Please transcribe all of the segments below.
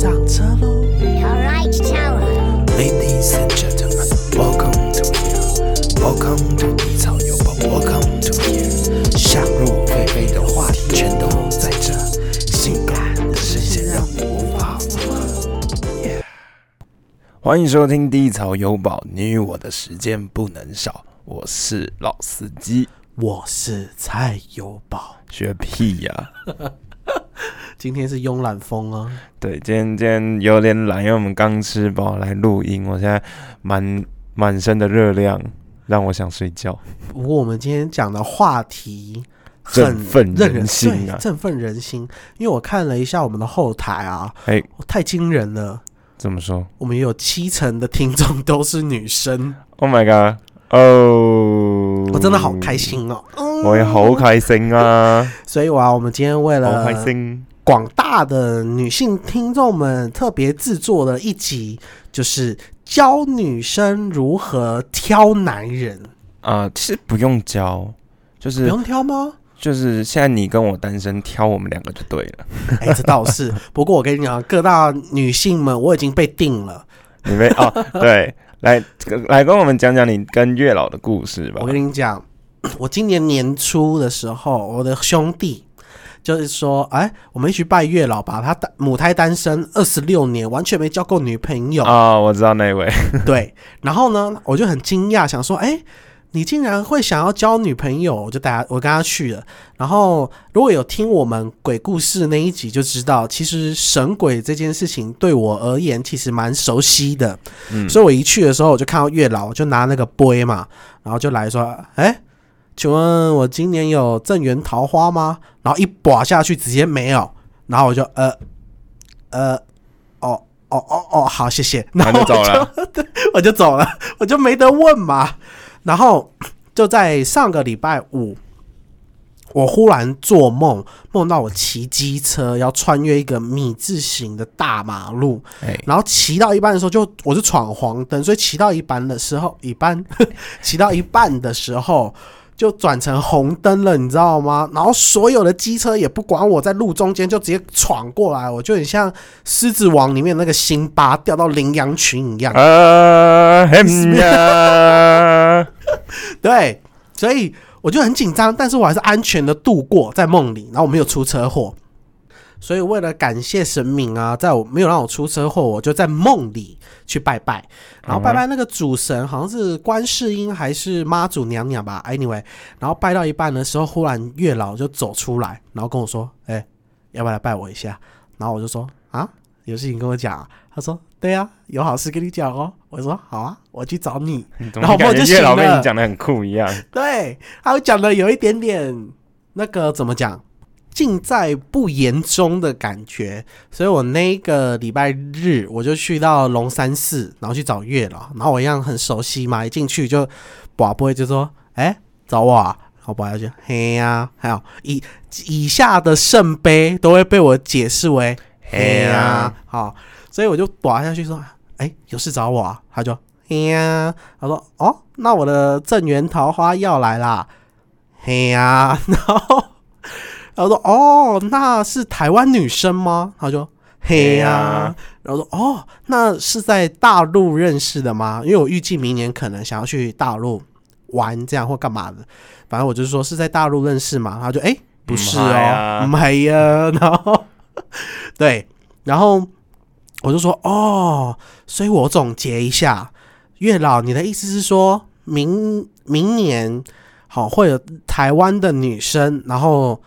上车喽 Alright, tower.，Ladies and gentlemen, welcome to here, welcome to 低草有宝，welcome to here。想入非非的话题全都在这，性感的视线让你无法自拔。Yeah 欢迎收听低草有宝，你与我的时间不能少。我是老司机，我是菜有宝，学屁呀、今天是慵懒风啊，对，今天今天有点懒，因为我们刚吃饱来录音，我现在满满身的热量，让我想睡觉。不过我们今天讲的话题振很奋人心啊振奋人心。因为我看了一下我们的后台啊，哎，太惊人了，怎么说我们有七成的听众都是女生，？Oh my god！哦，我真的好开，心哦。嗯我也好开心啊，所以啊，我们今天为好了开心。广大的女性听众们特别制作了一集，就是教女生如何挑男人。啊、其实不用教，就是不用挑吗？就是现在你跟我单身，挑我们两个就对了。哎、这倒是。不过我跟你讲，各大女性们，我已经被定了。你们哦，对，来来跟我们讲讲你跟月老的故事吧我。跟你讲，我今年年初的时候，我的兄弟就是说，哎，我们一起拜月老吧。他单母胎单身二十六年，完全没交过女朋友。啊、我知道那位，对，然后呢，我就很惊讶，想说，哎。你竟然会想要交女朋友，我就带他，我跟他去了。然后，如果有听我们鬼故事那一集，就知道其实神鬼这件事情对我而言其实蛮熟悉的。嗯所以我一去的时候，我就看到月老，我就拿那个杯嘛，然后就来说：“哎，请问我今年有正缘桃花吗？”然后一拔下去，直接没有。然后我就呃呃哦哦哦哦，好，谢谢。然后我那就走了。我就走了，我就没得问嘛。然后就在上个礼拜五，我忽然做梦，梦到我骑机车要穿越一个米字形的大马路，哎，然后骑到一半的时候就我是闯黄灯，所以骑到一半的时候，一半 骑到一半的时候就转成红灯了，你知道吗？然后所有的机车也不管我在路中间，就直接闯过来，我就很像《狮子王》里面那个辛巴掉到羚羊群一样。对，所以我就很紧张，但是我还是安全的度过在梦里，然后我没有出车祸。所以为了感谢神明啊，在我没有让我出车祸，我就在梦里去拜拜，然后拜拜那个主神好像是观世音还是妈祖娘娘吧，anyway，然后拜到一半的时候，忽然月老就走出来，然后跟我说：“哎、要不要来拜我一下？”然后我就说：“啊，有事情跟我讲、啊。”他说：“对啊，有好事跟你讲哦。”我说：“好啊，我去找你。”然后然后我就月老跟你讲的很酷一样。对，他会讲的有一点点那个怎么讲，尽在不言中的感觉。所以我那个礼拜日我就去到龙山寺，然后去找月老，然后我一样很熟悉嘛，一进去就宝贝就说：“哎、找我啊。”然后宝贝就嘿呀、还有以以下的圣杯都会被我解释为嘿呀、好，所以我就拔下去说：“哎、有事找我啊？”他就嘿呀、他说：“哦，那我的正缘桃花要来啦。”嘿呀、然后他说：“哦，那是台湾女生吗？”他说嘿呀、然后说：“哦，那是在大陆认识的吗？因为我预计明年可能想要去大陆玩，这样或干嘛的。反正我就是说是在大陆认识嘛。他就哎、不是哦，啊唔係啊。然后对，然后我就说哦，所以我总结一下，月老，你的意思是说明明年好会有台湾的女生，然后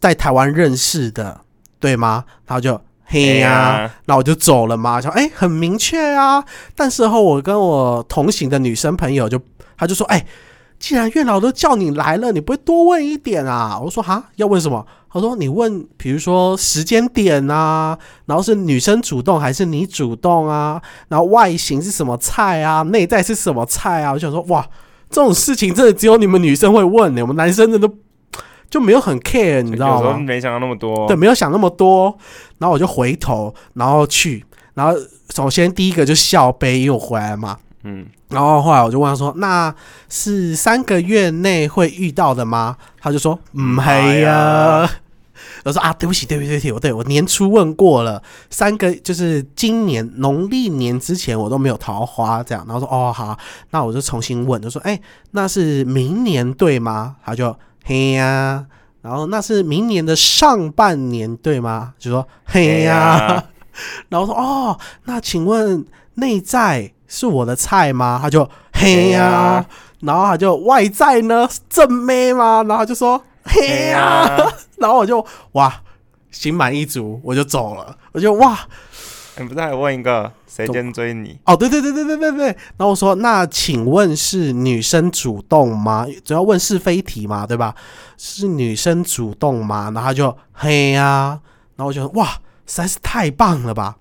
在台湾认识的，对吗？然后就嘿呀、呀，那我就走了嘛，想哎、很明确啊。但是后我跟我同行的女生朋友就，她就说，哎、既然月老都叫你来了，你不会多问一点啊？我说哈，要问什么？她说你问，比如说时间点啊，然后是女生主动还是你主动啊？然后外形是什么菜啊？内在是什么菜啊？我想说，哇，这种事情真的只有你们女生会问呢、我们男生真的都就没有很 care，你知道吗？没想到那么多。对，没有想那么多。然后我就回头，然后去，然后首先第一个就笑杯，因为我回来了嘛。嗯，然后后来我就问他说：“那是三个月内会遇到的吗？”他就说：“嗯，嘿呀、我说啊，对不起，对不起，对不起，我对我年初问过了，三个就是今年农历年之前我都没有桃花这样，然后说哦好，那我就重新问，就说哎、那是明年对吗？他就嘿呀、然后那是明年的上半年对吗？就说嘿呀、然后说哦，那请问内在是我的菜吗？他就嘿呀、然后他就外在呢正妹吗？然后就说嘿呀、嘿呀。然后我就哇心满意足，我就走了，我就哇你不是还问一个谁先追你？哦对对对对对对对，然后我说那请问是女生主动吗？主要问是非题嘛，对吧？是女生主动吗？然后他就嘿呀、然后我就说哇实在是太棒了吧，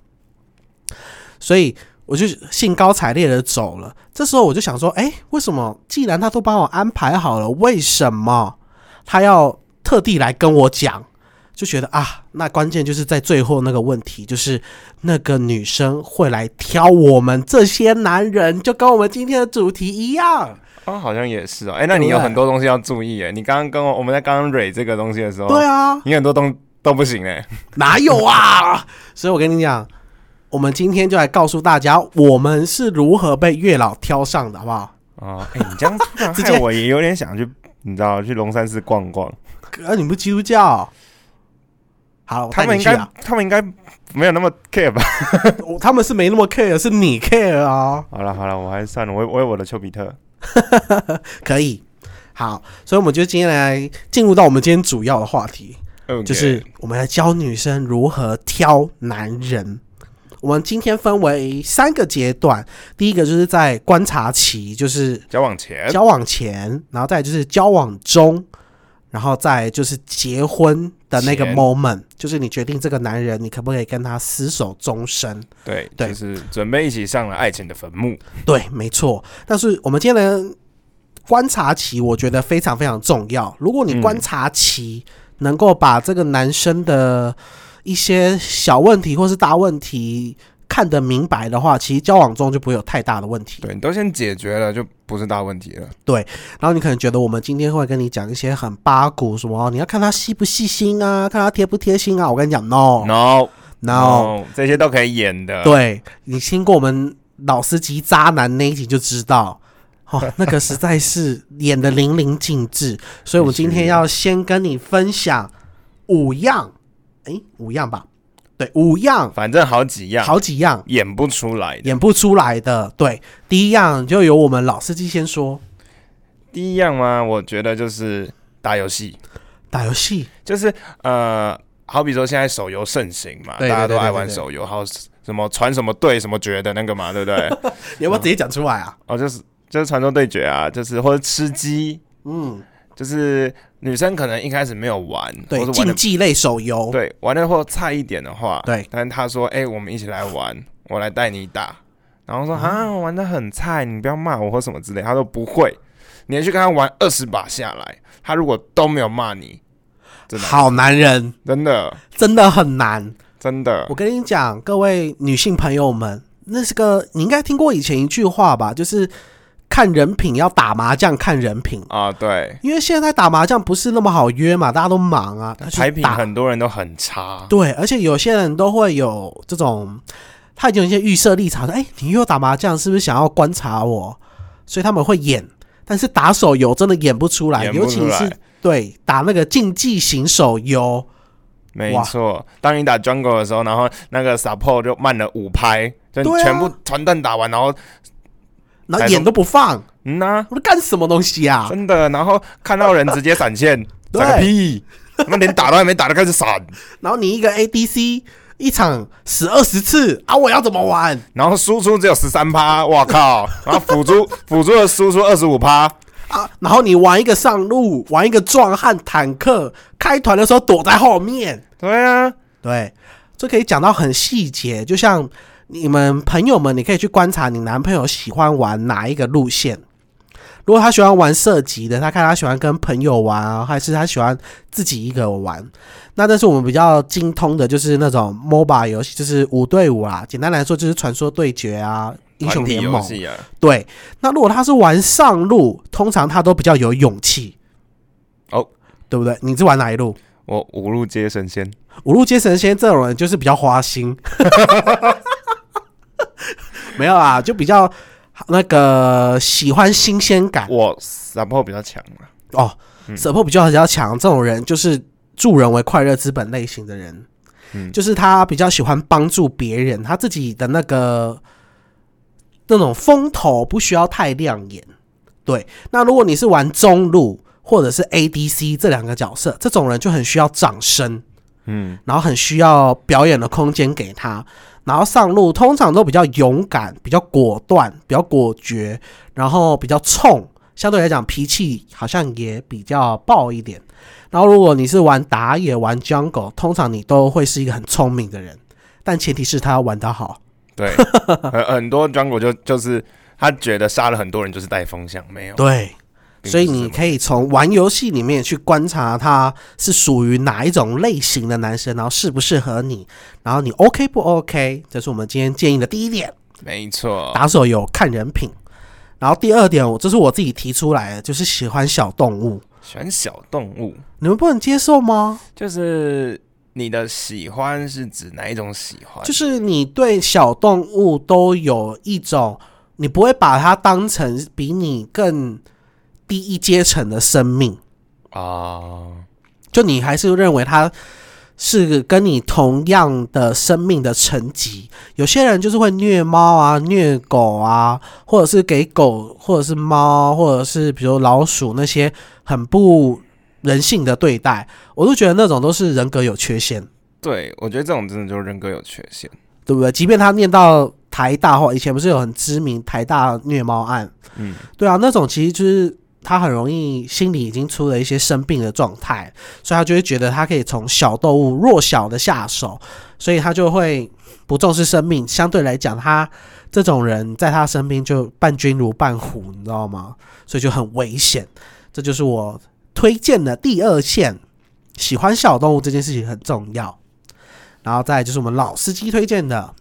所以我就兴高采烈的走了。这时候我就想说，哎，为什么既然他都帮我安排好了，为什么他要特地来跟我讲？就觉得啊，那关键就是在最后那个问题，就是那个女生会来挑我们这些男人，就跟我们今天的主题一样。哦，好像也是哦。哎、那你有很多东西要注意哎。你刚刚跟我我们在刚刚蕊这个东西的时候，对啊，你很多东都不行哎。哪有啊？所以我跟你讲，我们今天就来告诉大家，我们是如何被月老挑上的，好不好？哦，哎、你这样突然害我也有点想去，你知道，去龙山寺逛逛。哥，你不是基督教？好，他们应该他们应该没有那么 care 吧？我他们是没那么 care，是你 care 啊。好了好了，我还是算了，我有我有我的丘比特。可以，好，所以我们就今天来进入到我们今天主要的话题。就是我们来教女生如何挑男人。我们今天分为三个阶段，第一个就是在观察期，就是交往前，交往前，然后再就是交往中，然后再就是结婚的那个 moment，就是你决定这个男人你可不可以跟他厮守终身。对，对就是准备一起上了爱情的坟墓。对，没错。但是我们今天的观察期，我觉得非常非常重要。如果你嗯观察期能够把这个男生的一些小问题或是大问题看得明白的话，其实交往中就不会有太大的问题。对你都先解决了，就不是大问题了。对然后你可能觉得我们今天会跟你讲一些很八股，什么你要看他细不细心啊，看他贴不贴心啊。我跟你讲，no No no，这些都可以演的。，对你听过我们老司机渣男那一集就知道，哦，那个实在是演的淋漓尽致。所以我们今天要先跟你分享五样，诶，五样吧？对，五样，反正好几样，好几样演不出来。演不出来的。对，第一样就由我们老司机先说，第一样嘛，我觉得就是打游戏，打游戏。就是呃，好比说现在手游盛行嘛，对对大家都爱对对对玩手游，还有什么传什么队什么决的那个嘛，对不对？你要不要直接讲出来啊？哦，就是就是传说对决啊，就是或者吃鸡，嗯，就是女生可能一开始没有玩，对，竞技类手游，对玩的或菜一点的话，对。但是他说，哎、我们一起来玩，我来带你打，然嗯后说啊，我玩的很菜，你不要骂我或什么之类，他说不会，你去跟他玩二十把下来，他如果都没有骂你，真的好男人，真的。真的很难。真的。我，跟你讲，各位女性朋友们，那是个你应该听过以前一句话吧，就是看人品要打麻将看人品，啊，对，因为现在打麻将不是那么好约嘛，大家都忙啊，他去牌品打很多人都很差，对，而且有些人都会有这种，他已经有一些预设立场，说哎、你又打麻将是不是想要观察我？所以他们会演，但是打手游真的演不出来，尤其是对打那个竞技型手游，没错。当你打 jungle 的时候，然后那个 support 就慢了五拍，就全部团弹打完，然后然后眼都不放，嗯呐、我在干什么东西啊？真的，然后看到人直接闪现，对闪个屁！那连打都还没打就开始闪，然后你一个 ADC 一场死二十次啊，我要怎么玩然后输出只有十三趴，我靠！然后辅助 辅助的输出二十五趴，啊？然后你玩一个上路，玩一个壮汉坦克，开团的时候躲在后面，对啊，对，这可以讲到很细节，就像你们朋友们，你可以去观察你男朋友喜欢玩哪一个路线。如果他喜欢玩射击的，他看他喜欢跟朋友玩啊，还是他喜欢自己一个人玩。那但是我们比较精通的就是那种 MOBA 游戏，就是五对五啊。简单来说就是传说对决啊、英雄联盟。啊，对，那如果他是玩上路，通常他都比较有勇气哦，对不对？你是玩哪一路？我五路接神仙，五路接神仙这种人就是比较花心，没有啊，就比较那个喜欢新鲜感我 support 比较强嘛。哦，嗯舍破比较比较强，这种人就是助人为快乐资本类型的人，嗯就是他比较喜欢帮助别人，他自己的那个那种风头不需要太亮眼。对，那如果你是玩中路或者是 ADC 这两个角色，这种人就很需要掌声。嗯，然后很需要表演的空间给他，然后上路通常都比较勇敢、比较果断、比较果决，然后比较冲，相对来讲脾气好像也比较暴一点。然后如果你是玩打野、玩 jungle，通常你都会是一个很聪明的人，但前提是他要玩得好。对，很很多 jungle 就就是他觉得杀了很多人就是带风向，没有。对，所以你可以从玩游戏里面去观察他是属于哪一种类型的男生，然后适不适合你，然后你 OK 不 OK，这是我们今天建议的第一点。没错，打手游看人品。然后第二点，我这是我自己提出来的，就是喜欢小动物。喜欢小动物，你们不能接受吗？就是你的喜欢是指哪一种喜欢？就是你对小动物都有一种，你不会把它当成比你更低一阶层的生命，啊，就你还是认为他是跟你同样的生命的层级。有些人就是会虐猫啊、虐狗啊，或者是给狗或者是猫或者是比如老鼠那些很不人性的对待，我都觉得那种都是人格有缺陷，对，我觉得这种真的就是人格有缺陷。对不对？即便他念到台大或以前不是有很知名台大虐猫案，嗯，对啊，那种其实就是他很容易心里已经出了一些生病的状态，所以他就会觉得他可以从小动物弱小的下手，所以他就会不重视生命。相对来讲，他这种人在他身边就伴君如伴虎，你知道吗？所以就很危险。这就是我推荐的第二线，喜欢小动物这件事情很重要。然后再就是我们老司机推荐的，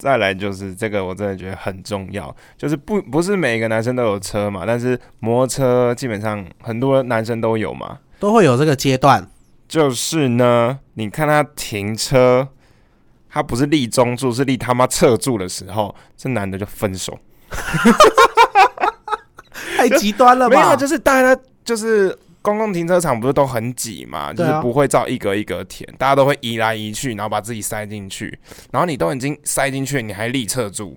再来就是这个，我真的觉得很重要，就是不不是每个男生都有车嘛，但是摩托车基本上很多男生都有嘛。都会有这个阶段。就是呢，你看他停车，他不是立中柱，是立他妈侧柱的时候，这男的就分手。太极端了吧 没有，就是大家就是公共停车场不是都很挤嘛，就是不会照一格一格填，大家都会移来移去，然后把自己塞进去，然后你都已经塞进去，你还立侧柱，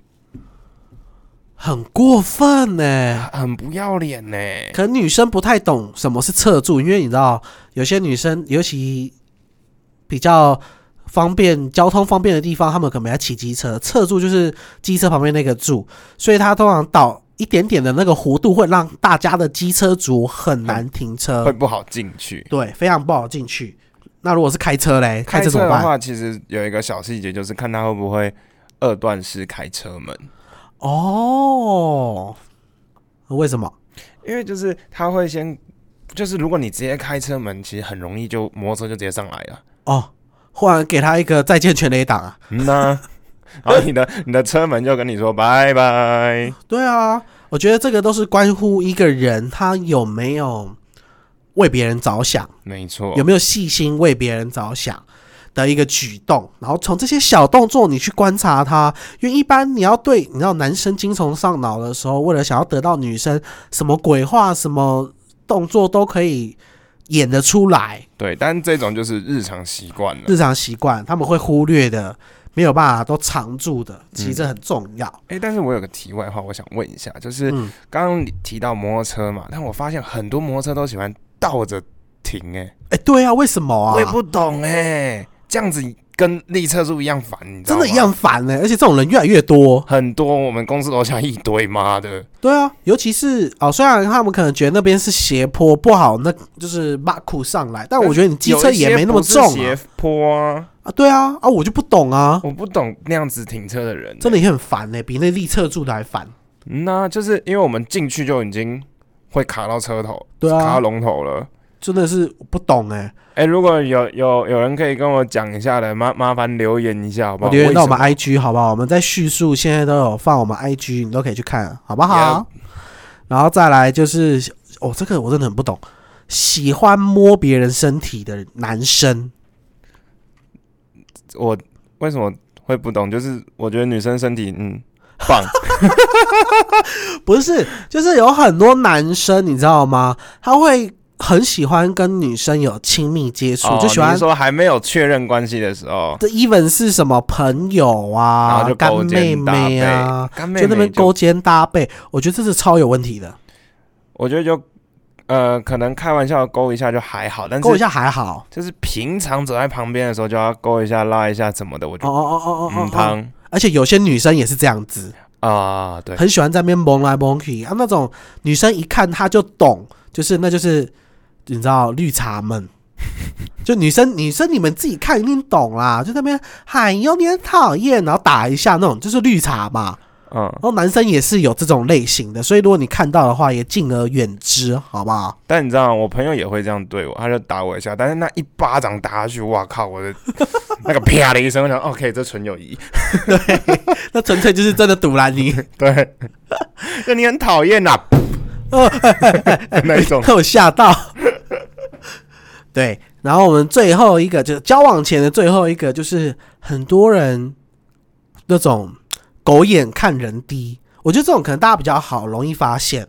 很过分呢、很不要脸呢、可能女生不太懂什么是侧柱，因为你知道，有些女生尤其比较方便交通方便的地方，她们可能要骑机车，侧柱就是机车旁边那个柱，所以她通常倒一点点的那个弧度，会让大家的机车族很难停车会车，不好进去。对，非常不好进去。那如果是开车嘞，开开车怎么办？的话，其实有一个小细节，就是看他会不会二段式开车门，哦，为什么？因为就是他会先，就是如果你直接开车门，其实很容易就摩托车就直接上来了。哦，忽然给他一个再见全雷档啊！嗯呐、然后你的你的车门就跟你说拜拜。对啊，我觉得这个都是关乎一个人他有没有为别人着想，没错，有没有细心为别人着想？的一个举动。然后从这些小动作你去观察他，因为一般你要对你知道男生精虫上脑的时候，为了想？要得到女生，什么鬼话、什么动作都可以演得出来，对，但这种就是日常习惯了。日常习惯他们会忽略的。没有办法都藏住的，其实这很重要。哎、但是我有个题外话，我想问一下，就是嗯，刚刚你提到摩托车嘛，但我发现很多摩托车都喜欢倒着停、哎、哎、对啊，为什么啊？我也不懂哎、这样子跟立侧柱一样烦，你知道吗？真的一样烦呢、而且这种人越来越多。很多，我们公司楼下一堆，妈的，对啊，尤其是哦，虽然他们可能觉得那边是斜坡不好，那就是马库上来，但我觉得你机车也没那么重斜啊。坡啊，啊对啊，啊，我就不懂啊，我不懂那样子停车的人、真的也很烦呢、比那立侧柱的还烦。嗯那就是因为我们进去就已经会卡到车头，对啊卡到龙头了。真的是不懂哎、哎、如果有有有人可以跟我讲一下的，麻麻烦留言一下好不好？留言到我们 IG 好不好？我们在叙述现在都有放我们 IG，你都可以去看，好不好然后再来就是，哦，这个我真的很不懂，喜欢摸别人身体的男生？我为什么会不懂？就是我觉得女生身体嗯棒，不是，就是有很多男生，你知道吗？他会很喜欢跟女生有亲密接触，哦就喜欢说还没有确认关系的时候，这 even 是什么朋友啊就、干妹妹啊，背，干妹就那边勾肩搭背，我觉得这是超有问题的。我觉得就呃，可能开玩笑勾一下就还好，但是勾一下还好。就是平常走在旁边的时候就要勾一下、拉一下什么的，我哦就哦哦哦哦嗯哦，汤而且有些女生也是这样子，啊，对，很喜欢在那边蒙来蒙去啊。那种女生一看她就懂，就是那就是你知道绿茶们，就女生女生你们自己看一定懂啦，就在那边哎呦你很讨厌，然后打一下那种就是绿茶嘛。嗯，然后男生也是有这种类型的，所以如果你看到的话，也敬而远之，好不好？但你知道，我朋友也会这样对我，他就打我一下，但是那一巴掌打下去，哇靠，我的 那个啪的一声，我想，OK，这纯友谊，对那纯粹就是真的堵拦你，对，那你很讨厌呐，那一种，被我吓到。对，然后我们最后一个就是交往前的最后一个，就是很多人那种狗眼看人低，我觉得这种可能大家比较好，容易发现。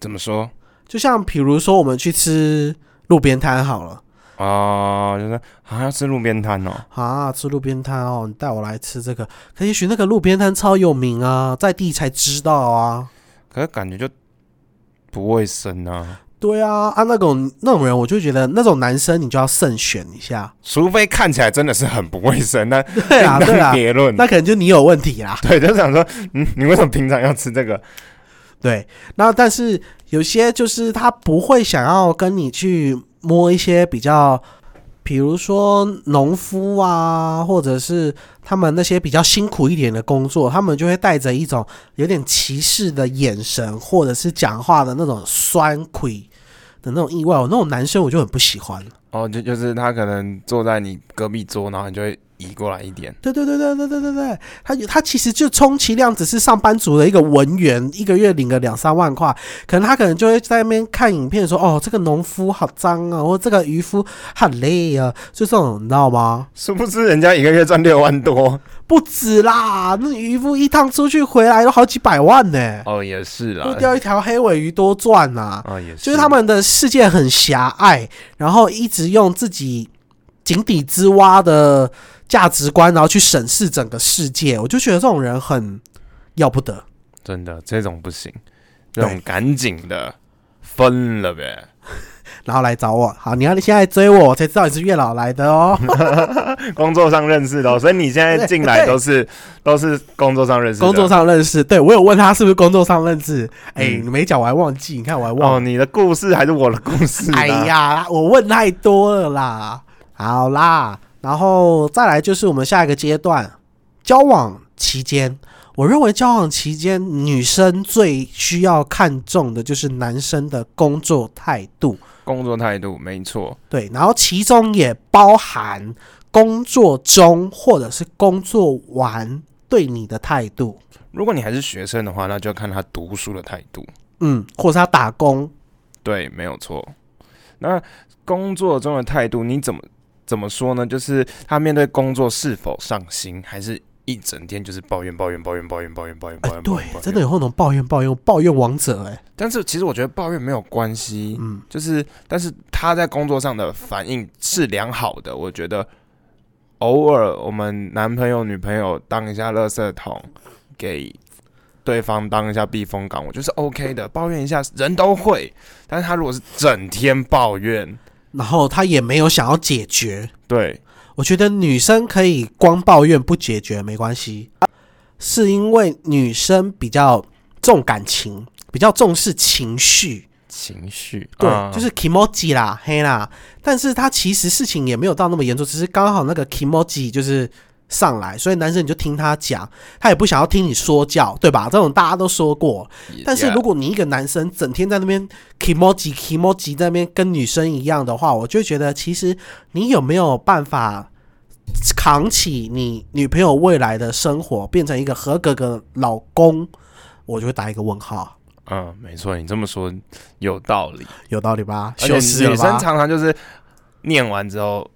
怎么说？就像比如说我们去吃路边摊好了哦，就是好像吃路边摊哦，啊，吃路边摊哦，你带我来吃这个，可也许那个路边摊超有名啊，在地才知道啊。可是感觉就不卫生啊，对啊，啊那种那种人，我就觉得那种男生你就要慎选一下。除非看起来真的是很不卫生，那对啊，另当对啊，别论。那可能就你有问题啦。对，就想说，嗯，你为什么平常要吃这个？对，然后但是有些就是他不会想要跟你去摸一些比较，比如说农夫啊，或者是他们那些比较辛苦一点的工作，他们就会带着一种有点歧视的眼神，或者是讲话的那种酸亏的那种意外。我那种男生我就很不喜欢。哦，就就是他可能坐在你隔壁桌，然后你就会移过来一点。对对对对对对对对，他他其实就充其量只是上班族的一个文员，一个月领个两三万块，可能他可能就会在那边看影片说，哦，这个农夫好脏啊，或这个渔夫好累啊，就这种你知道吗？殊不知人家一个月赚六万多。不止啦，那渔夫一趟出去回来都好几百万呢、哦，也是啦不。钓一条黑尾鱼多赚呐、哦，也是。就是他们的世界很狭隘，然后一直用自己井底之蛙的价值观，然后去审视整个世界。我就觉得这种人很要不得。真的这种不行，这种赶紧的分了呗。然后来找我，好，你要现在追我，我才知道你是月老来的哦。工作上认识的哦、所以你现在进来都是都是工作上认识的。工作上认识，对我有问他是不是工作上认识。哎、嗯你没讲我还忘记，你看我还忘哦，你的故事还是我的故事、啊？哎，呀，我问太多了啦。好啦，然后再来就是我们下一个阶段，交往期间，我认为交往期间女生最需要看重的就是男生的工作态度，工作态度没错。对，然后其中也包含工作中或者是工作完对你的态度，如果你还是学生的话，那就要看他读书的态度。嗯，或者是他打工，对，没有错。那工作中的态度，你怎么怎么说呢？就是他面对工作是否上心，还是一整天就是抱怨、抱怨、抱怨、抱怨、抱怨、抱怨、哎、抱怨、对？，真的。有那种抱怨、抱怨、抱怨王者、哎，但是其实我觉得抱怨没有关系，嗯，就是但是他在工作上的反应是良好的，我觉得偶尔我们男朋友、女朋友当一下垃圾桶，给对方当一下避风港，我觉得是 OK 的。抱怨一下人都会，但是他如果是整天抱怨，然后他也没有想要解决，对，我觉得女生可以光抱怨不解决没关系，是因为女生比较重感情，比较重视情绪，情绪对，啊。就是 emoji 啦，黑啦。但是她其实事情也没有到那么严重，只是刚好那个 emoji 就是上来，所以男生你就听他讲，他也不想要听你说教，对吧？这种大家都说过。但是如果你一个男生整天在那边 emoji 在那边跟女生一样的话，我就觉得其实你有没有办法扛起你女朋友未来的生活，变成一个合格的老公，我就会打一个问号。嗯，没错，你这么说有道理。有道理吧？而且女生？常常就是念完之后，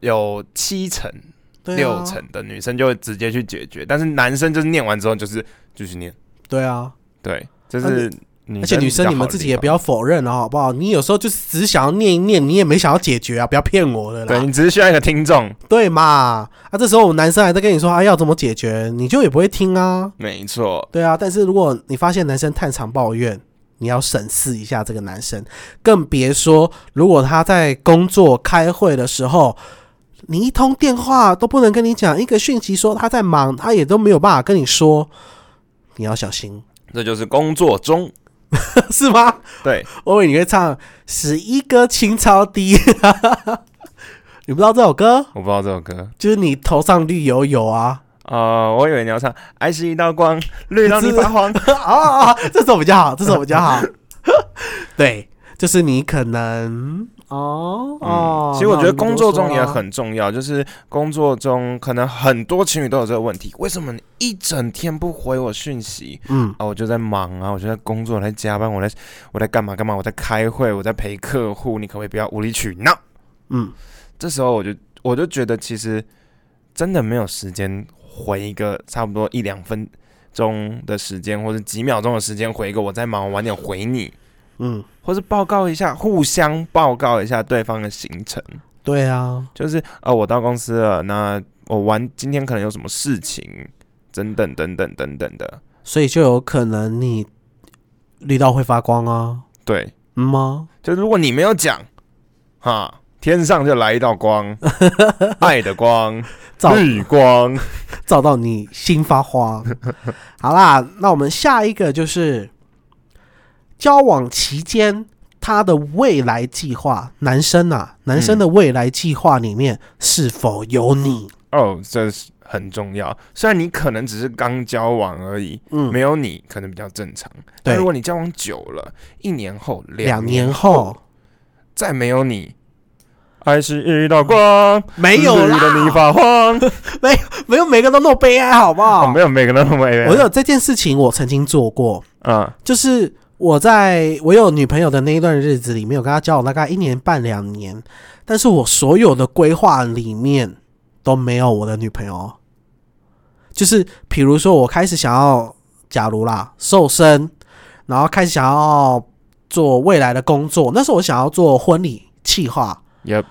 有七成、六成的女生就会直接去解决，但是男生就是念完之后就是继续念。对啊，对，就是而且女生你们自己也不要否认了，好不好？你有时候就是只是想要念一念，你也没想要解决啊，不要骗我了啦。对你只是需要一个听众，对嘛？啊，这时候我们男生还在跟你说啊要怎么解决，你就也不会听啊。没错，对啊，但是如果你发现男生太常抱怨，你要审视一下这个男生，更别说如果他在工作开会的时候，你一通电话都不能跟你讲，一个讯息说他在忙，他也都没有办法跟你说，你要小心，这就是工作中。是吗？对，我以为你会唱《十一歌情超低》，你不知道这首歌？我不知道这首歌。就是你头上绿油油啊！呃，我以为你要唱《爱是一道光，绿到你发慌》。啊，这首比较好，这首比较好。对，就是你可能哦哦、嗯，其实我觉得工作中也很重要，就是工作中可能很多情侣都有这个问题，为什么你一整天不回我讯息嗯啊？我就在忙啊，我就在工作，我在加班，我在我在干嘛干嘛，我在开会，我在陪客户，你可不可以不要无理取闹？嗯，这时候我就我就觉得其实真的没有时间回一个差不多一两分钟的时间，或者几秒钟的时间回一个我在忙，我晚点回你，嗯，或是报告一下，互相报告一下对方的行程。对啊，就是呃，我到公司了，那我玩今天可能有什么事情，等等等等等等的，所以就有可能你绿到会发光啊，对，嗯吗？就如果你没有讲，哈，天上就来一道光，爱的光，照绿光，照到你心发慌。好啦，那我们下一个就是交往期间他的未来计划，男生啊，男生的未来计划里面是否有你？哦，这是很重要。虽然你可能只是刚交往而已，嗯，没有你可能比较正常，但如果你交往久了，一年后、两年年后再没有你。爱是一道光，没有绿的你，发慌。没有每个都那么悲哀，好不好？哦，没有每个人都没有。我有这件事情，我曾经做过，嗯就是我在我有女朋友的那一段日子里面，我跟她交往大概一年半两年，但是我所有的规划里面都没有我的女朋友。就是比如说，我开始想要，假如啦瘦身，然后开始想要做未来的工作，那时候我想要做婚礼企划，也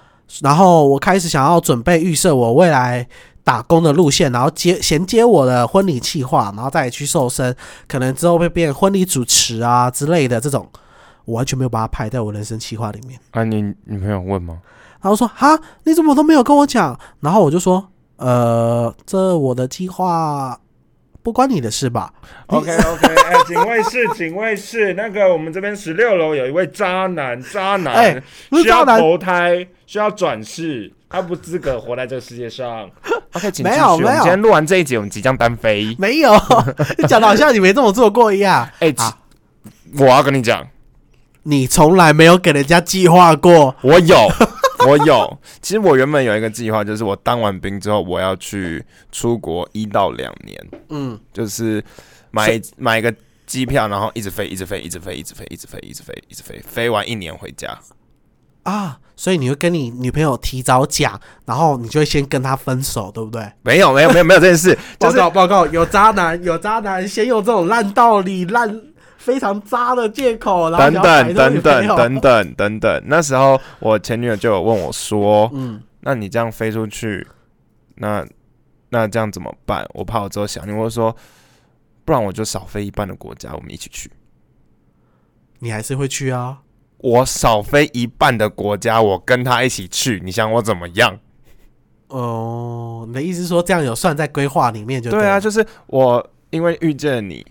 然后我开始想要准备预设我未来打工的路线，然后接衔接我的婚礼计划，然后再去瘦身，可能之后会变婚礼主持啊之类的这种，我完全没有把它排在我人生计划里面。啊，你女朋友问吗？然后说哈，你怎么都没有跟我讲？然后我就说，呃，这我的计划不关你的事吧？OK OK，哎、警卫室，警卫室，那个我们这边十六楼有一位渣男，渣男、需要投胎，需要转世，他不资格活在这个世界上。OK，请没继续我有没有们今天录完这一集，我们即将单飞。没有，你讲的好像你没这么做过一样。哎、啊我要跟你讲，你从来没有给人家计划过，我有，我有。其实我原本有一个计划，就是我当完兵之后，我要去出国一到两年，嗯，就是买买一个机票，然后一直飞，一直飞，一直飞，一直飞，一直飞，一直飞，一直飞，飞完一年回家。啊，所以你会跟你女朋友提早讲，然后你就会先跟她分手，对不对？没有，没有，没有，没有这件事，就是报告报告，有渣男，有渣男，先用这种烂道理、烂非常渣的借口，然后等等等等等等等等。那时候我前女友就有问我说 嗯，：“那你这样飞出去，那那这样怎么办？”我怕我之后想你，我就说：“不然我就少飞一半的国家，我们一起去。你还是会去啊？我少飞一半的国家，我跟他一起去，你想我怎么样？”哦，你的意思是说这样有算在规划里面就对啊，就是我因为遇见了你，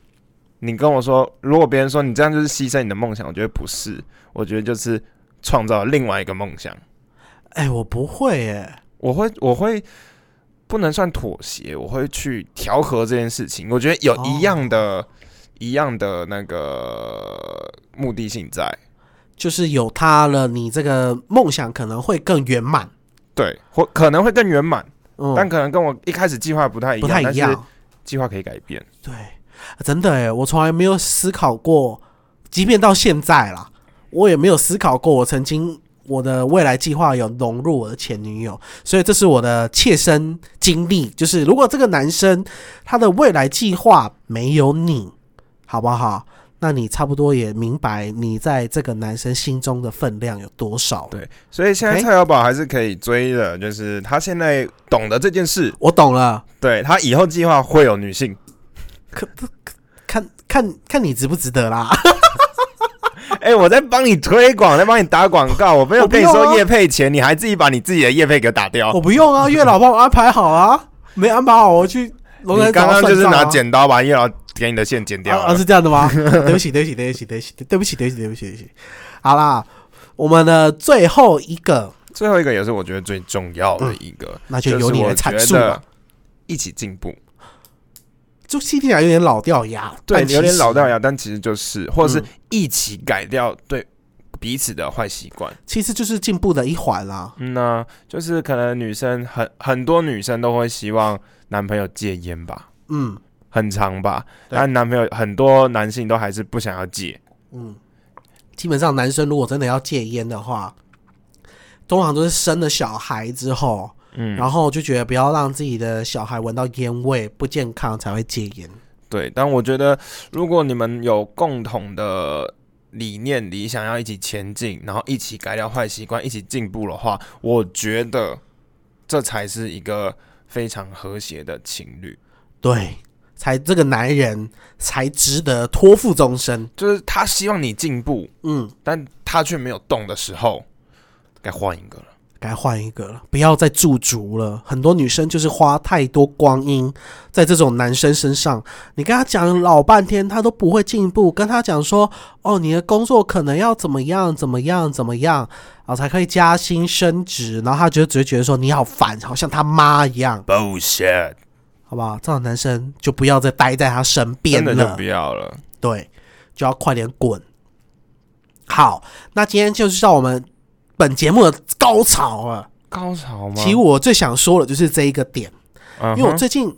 你跟我说，如果别人说你这样就是牺牲你的梦想，我觉得不是，我觉得就是创造另外一个梦想。哎、我不会耶，我会我会不能算妥协，我会去调和这件事情。我觉得有一样的、一样的那个目的性在，就是有他了，你这个梦想可能会更圆满。对，或可能会更圆满，嗯，但可能跟我一开始计划不太一样，不太一样。计划可以改变。对，真的哎，我从来没有思考过即便到现在啦，我也没有思考过，我曾经我的未来计划有融入我的前女友，所以这是我的切身经历。就是如果这个男生他的未来计划没有你，好不好？那你差不多也明白你在这个男生心中的分量有多少。对，所以现在蔡小宝还是可以追的，就是他现在懂得这件事，我懂了，对他以后计划会有女性。可可看看看你值不值得啦。哎、我在帮你推广，在帮你打广告，我没有跟你说叶配钱，你还自己把你自己的叶配给打掉我。不用啊，月老帮我安排好啊，没安排好我去龙你刚刚就是拿剪。剪刀把叶老给你的线剪掉啊，啊。是这样的吗？对不起，对不起，对不起，对不起，对不起，对不起，对不起，对不起。好啦，我们的最后一个，最后一个也是我觉得最重要的一个，那就由你来阐述。一起进步，就听起来有点老掉牙，对，有点老掉。牙，但其实就是，或者是嗯一起改掉对彼此的坏习惯。其实就是进步的一环啦。嗯呐、就是可能女生很很多女生都会希望男朋友戒烟吧，嗯很长吧，但男朋友很多男性都还是不想要戒。嗯，基本上男生如果真的要戒烟的话，通常都是生了小孩之后，嗯，然后就觉得不要让自己的小孩闻到烟味，不健康才会戒烟。对，但我觉得如果你们有共同的理念、理想要一起前进，然后一起改掉坏习惯，一起进步的话，我觉得这才是一个非常和谐的情侣。对，才这个男人才值得托付终身。就是他希望你进步，嗯，但他却没有动的时候，该换一个了。该换一个了，不要再驻足了。很多女生就是花太多光阴在这种男生身上，你跟他讲老半天，他都不会进步。跟他讲说，哦，你的工作可能要怎么样，怎么样，怎么样，然后才可以加薪升职，然后他就只会觉得说你好烦，好像他妈一样，Bullshit，好不好？这种男生就不要再待在他身边了真的就不。要了。对，就要快点滚。好，那今天就是到我们本节目的高潮了。高潮吗？其实我最想说的就是这一个点，因为我最近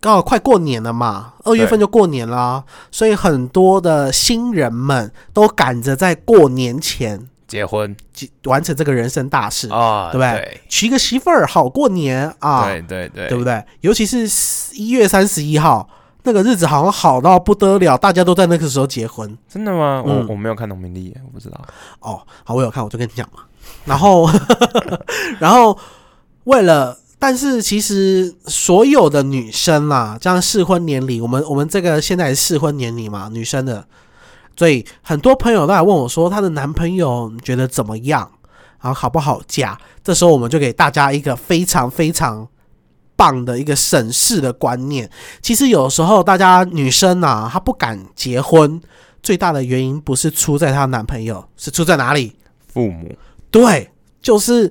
刚好快过年了嘛，二月份就过年啦，所以很多的新人们都赶着在过年前结婚即完成这个人生大事，啊，对不对？娶个媳妇儿好过年啊，对对对对不对？尤其是一月三十一号那个日子，好像好到不得了，大家都在那个时候结婚。真的吗？嗯我我没有看农民历耶，我不知道。哦，好，我有看，我就跟你讲嘛。然后，然后为了，但是其实所有的女生啦，这样适婚年龄，我们我们这个现在是适婚年龄嘛，女生的，所以很多朋友都来问我说，她的男朋友你觉得怎么样，然后好不好嫁？这时候我们就给大家一个非常非常。棒的一个审视的观念，其实有时候大家女生啊，她不敢结婚，最大的原因不是出在她男朋友，是出在哪里？父母对，就是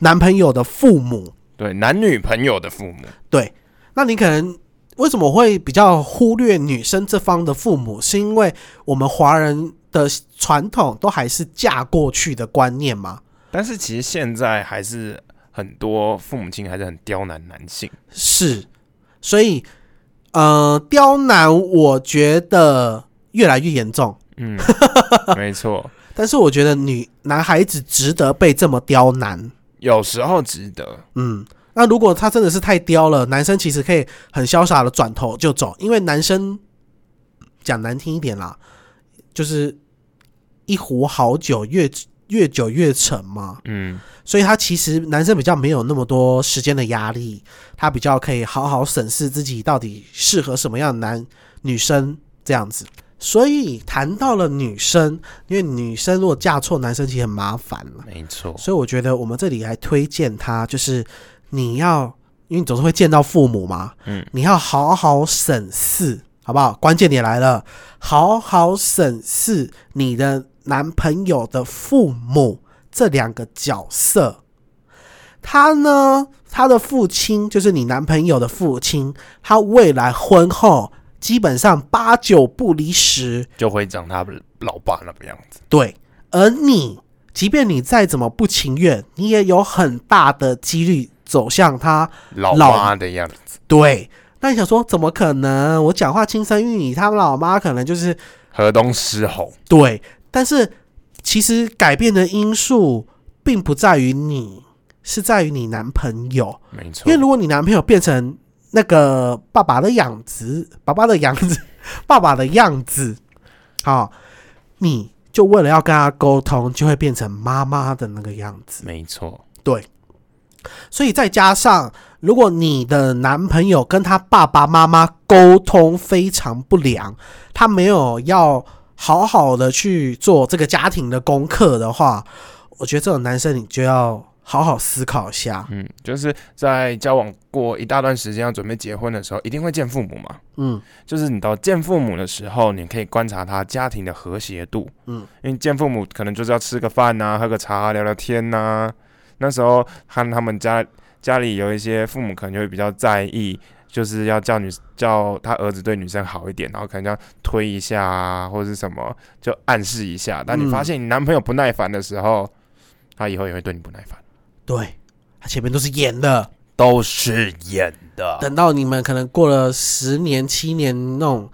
男朋友的父母。对男女朋友的父母，对，那你可能为什么会比较忽略女生这方的父母？是因为我们华人的传统都还是嫁过去的观念嘛？但是其实现在还是很多父母亲还是很刁难男性。是，所以呃，刁难我觉得越来越严重。嗯，没错，但是我觉得女男孩子值得被这么刁难。有时候值得。嗯，那如果他真的是太刁了，男生其实可以很潇洒的转头就走，因为男生讲难听一点啦，就是一壶好酒越越久越沉嘛，嗯，所以他其实男生比较没有那么多时间的压力，他比较可以好好审视自己到底适合什么样的男女生这样子。所以谈到了女生，因为女生如果嫁错男生其实很麻烦了。没错。所以我觉得我们这里还推荐他，就是你要，因为你总是会见到父母嘛，嗯，你要好好审视，好不好？关键点来了，好好审视你的男朋友的父母这两个角色。他呢，他的父亲就是你男朋友的父亲，他未来婚后基本上八九不离十，就会长他老爸那个样子。对，而你，即便你再怎么不情愿，你也有很大的几率走向他。老老妈的样子，对，那你想说，怎么可能？我讲话轻声玉语，他老妈可能就是河东狮吼，对，但是其实改变的因素并不在于你，是在于你男朋友。没错因为，如果你男朋友变成那个爸爸的样子，爸爸的样子，爸爸的样子，好，你就为了要跟他沟通，就会变成妈妈的那个样子。没错，所以再加上，如果你的男朋友跟他爸爸妈妈沟通非常不良，他没有要好好的去做这个家庭的功课的话，我觉得这种男生你就要好好思考一下。嗯，就是在交往过一大段时间要准备结婚的时候，一定会见父母嘛。嗯，就是你到见父母的时候，你可以观察他家庭的和谐度。嗯，因为见父母可能就是要吃个饭呐、喝个茶、聊聊天呐、那时候和他们家家里有一些父母可能就会比较在意，就是要叫女叫他儿子对女生好一点，然后可能要推一下啊，或者是什么，就暗示一下。当你发现你男朋友不耐烦的时候，他以后也会对你不耐烦。对，他前面都是演的，都是演的，等到你们可能过了十年、七年那种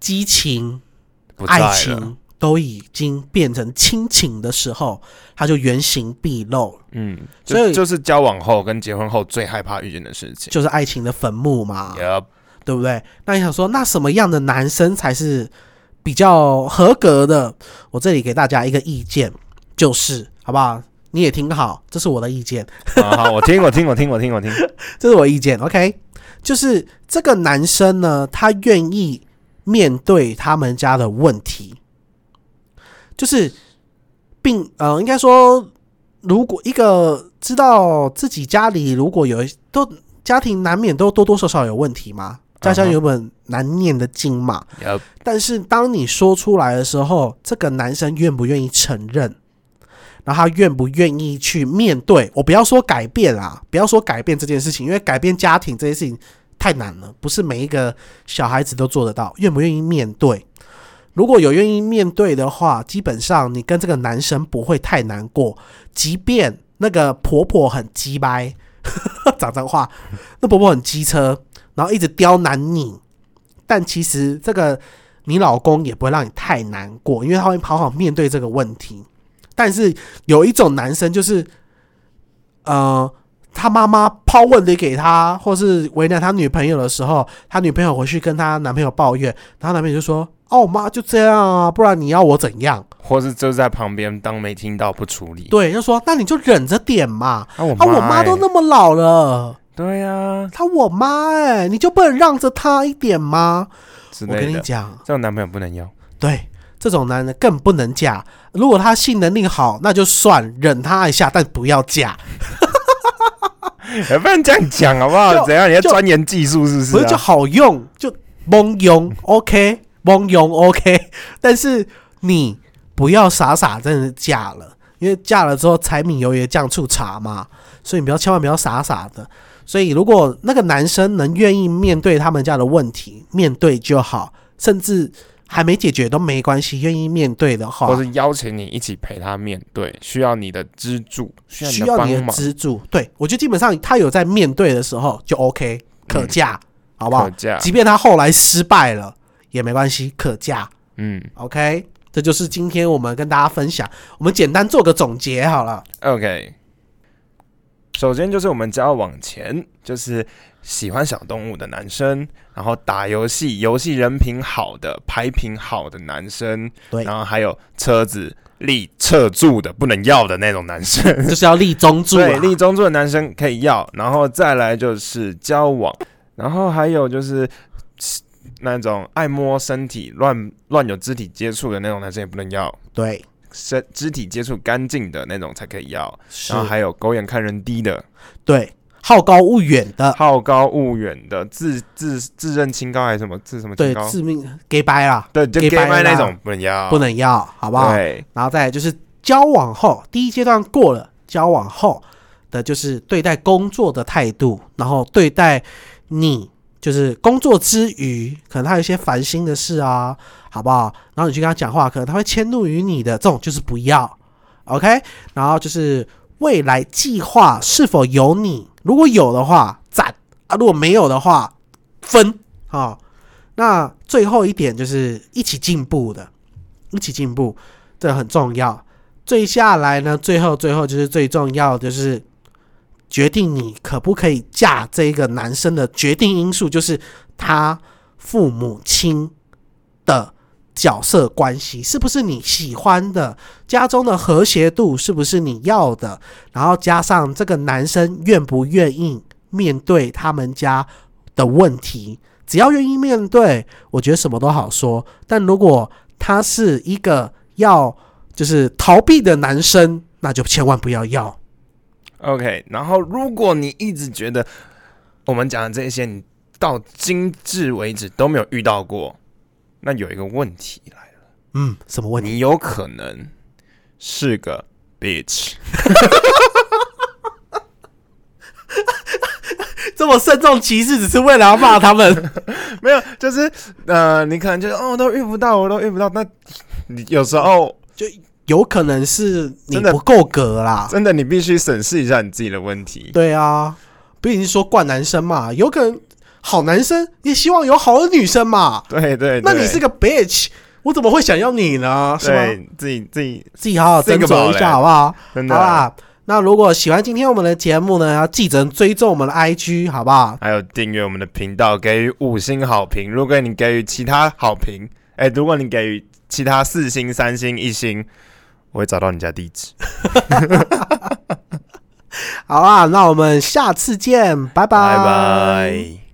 激情、爱不在了。情都已经变成亲情的时候，他就原形毕露。嗯，所以就就是交往后跟结婚后最害怕遇见的事情。就是爱情的坟墓嘛。对不对？那你想说，那什么样的男生才是比较合格的？我这里给大家一个意见，就是好不好？你也听好，这是我的意见，啊，好，我听，我听，我听，我听，我听。这是我的意见。OK，就是这个男生呢，他愿意面对他们家的问题，就是并呃，应该说，如果一个知道自己家里如果有都家庭难免都多多少少有问题嘛，家家嗯哼有本难念的经嘛。但是当你说出来的时候，这个男生愿不愿意承认？然后他愿不愿意去面对？我不要说改变啊，不要说改变这件事情，因为改变家庭这件事情太难了，不是每一个小孩子都做得到。愿不愿意面对？如果有愿意面对的话，基本上你跟这个男生不会太难过，即便那个婆婆很鸡掰，讲脏话，那婆婆很机车，然后一直刁难你，但其实这个你老公也不会让你太难过，因为他会好好面对这个问题。但是有一种男生就是，呃，他妈妈抛问题给他，或是为难他女朋友的时候，他女朋友回去跟他男朋友抱怨，然后男朋友就说：“哦，我妈就这样啊，不然你要我怎样或是就在旁边当没听到不处？”理。对，就说：“那你就忍着点嘛。”啊，我啊，我妈都欸那么老了，对呀、她我妈哎、你就不能让着她一点吗？我跟之类的，你讲，这种男朋友不能要。对，这种男人更不能嫁。如果他性能力好，那就算忍他一下，但不要嫁。哎，不能这样讲好不好？就怎样？你要钻研技术是不是、啊？不是就好用，就蒙用，OK，蒙用，OK。但是你不要傻傻真的嫁了，因为嫁了之后柴米油盐酱醋茶嘛，所以你不要千万不要傻傻的。所以如果那个男生能愿意面对他们家的问题，面对就好，甚至还没解决都没关系，愿意面对的话，或是邀请你一起陪他面对，需要你的资助，需要你的资助。对我觉得基本上他有在面对的时候就 OK，可嫁，好不好。即便他后来失败了也没关系，可嫁。嗯 OK，这就是今天我们跟大家分享，我们简单做个总结好了。，OK。首先就是我们交往前就是喜欢小动物的男生，然后打游戏，游戏人品好的、牌品好的男生，对然后还有车子立侧柱的不能要的那种男生，就是要立中柱对，啊，立中柱的男生可以要，然后再来就是交往，然后还有就是那种爱摸身体、乱乱有肢体接触的那种男生也不能要，对，身肢体接触干净的那种才可以要，然后还有狗眼看人低的、对，好高骛远的，好高骛远的、自自自认清高还是什么？自什么清对，高？致命 gay 掰啦，对，就 gay gay 掰那种不能要，不能要，好不好？对，然后再来就是交往后，第一阶段过了，交往后的就是对待工作的态度，然后对待你就是工作之余，可能他有一些烦心的事啊，好不好？然后你去跟他讲话，可能他会迁怒于你的，这种就是不要，OK？然后就是未来计划是否有你，如果有的话赞啊，如果没有的话分啊。那最后一点就是一起进步的，一起进步，这很重要。最下来呢，最后最后就是最重要，就是决定你可不可以嫁这个男生的决定因素，就是他父母亲的角色关系是不是你喜欢的，家中的和谐度是不是你要的，然后加上这个男生愿不愿意面对他们家的问题，只要愿意面对，我觉得什么都好说。但如果他是一个要就是逃避的男生，那就千万不要要。OK，然后如果你一直觉得我们讲的这些，你到今至为止都没有遇到过，那有一个问题来了，嗯，什么问题？你有可能是个 bitch。这么慎重其事，只是为了要骂他们？没有，就是呃，你可能就是哦，我都遇不到，我都遇不到。那你有时候有可能是你不够格啦。真的，你必须审视一下你自己的问题。对啊，毕竟说惯男生嘛，有可能好男生也希望有好的女生嘛。对对，对那你是个 bitch，我怎么会想要你呢？是吗？对自己自己自己好好斟酌一下，好不好？真好啦，，那如果喜欢今天我们的节目呢，要记得追踪我们的 IG，好不好？还有订阅我们的频道，给予五星好评。如果你给予其他好评，哎，如果你给予其他四星、三星、一星，我会找到你家地址。好啊，那我们下次见，拜拜拜。